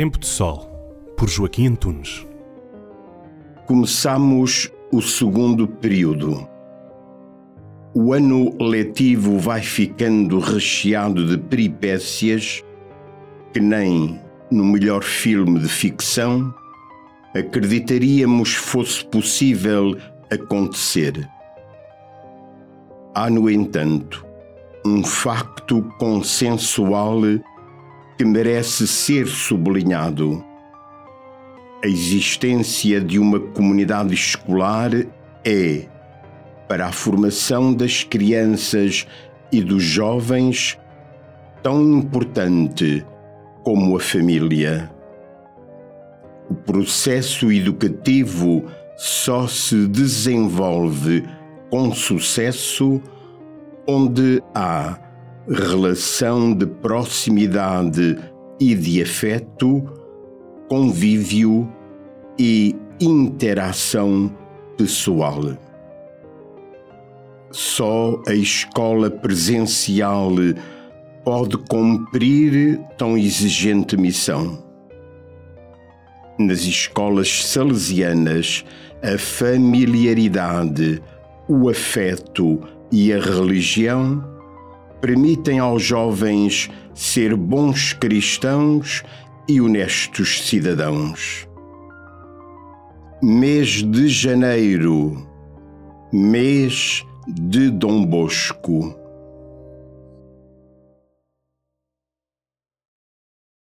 Tempo de Sol, por Joaquim Antunes. Começamos o segundo período. O ano letivo vai ficando recheado de peripécias que nem no melhor filme de ficção acreditaríamos fosse possível acontecer. Há, no entanto, um facto consensual que merece ser sublinhado. A existência de uma comunidade escolar é, para a formação das crianças e dos jovens, tão importante como a família. O processo educativo só se desenvolve com sucesso onde há relação de proximidade e de afeto, convívio e interação pessoal. Só a escola presencial pode cumprir tão exigente missão. Nas escolas salesianas, a familiaridade, o afeto e a religião permitem aos jovens ser bons cristãos e honestos cidadãos. Mês de janeiro, mês de Dom Bosco.